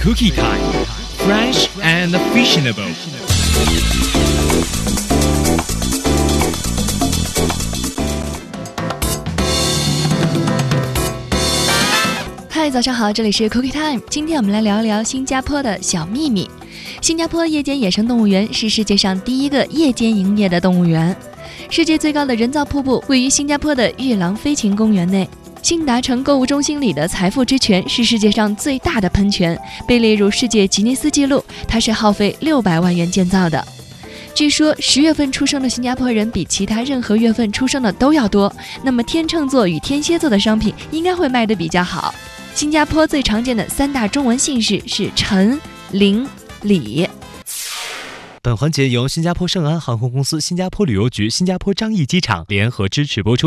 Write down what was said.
Cookie Time, fresh and fashionable. 嗨，早上好，这里是 Cookie Time。今天我们来聊一聊新加坡的小秘密。新加坡夜间野生动物园是世界上第一个夜间营业的动物园。世界最高的人造瀑布位于新加坡的玉郎飞禽公园内。新达城购物中心里的财富之泉是世界上最大的喷泉，被列入世界吉尼斯纪录。它是耗费六百万元建造的。据说十月份出生的新加坡人比其他任何月份出生的都要多。那么天秤座与天蝎座的商品应该会卖得比较好。新加坡最常见的三大中文姓氏是陈、林、李。本环节由新加坡圣安航空公司、新加坡旅游局、新加坡樟宜机场联合支持播出。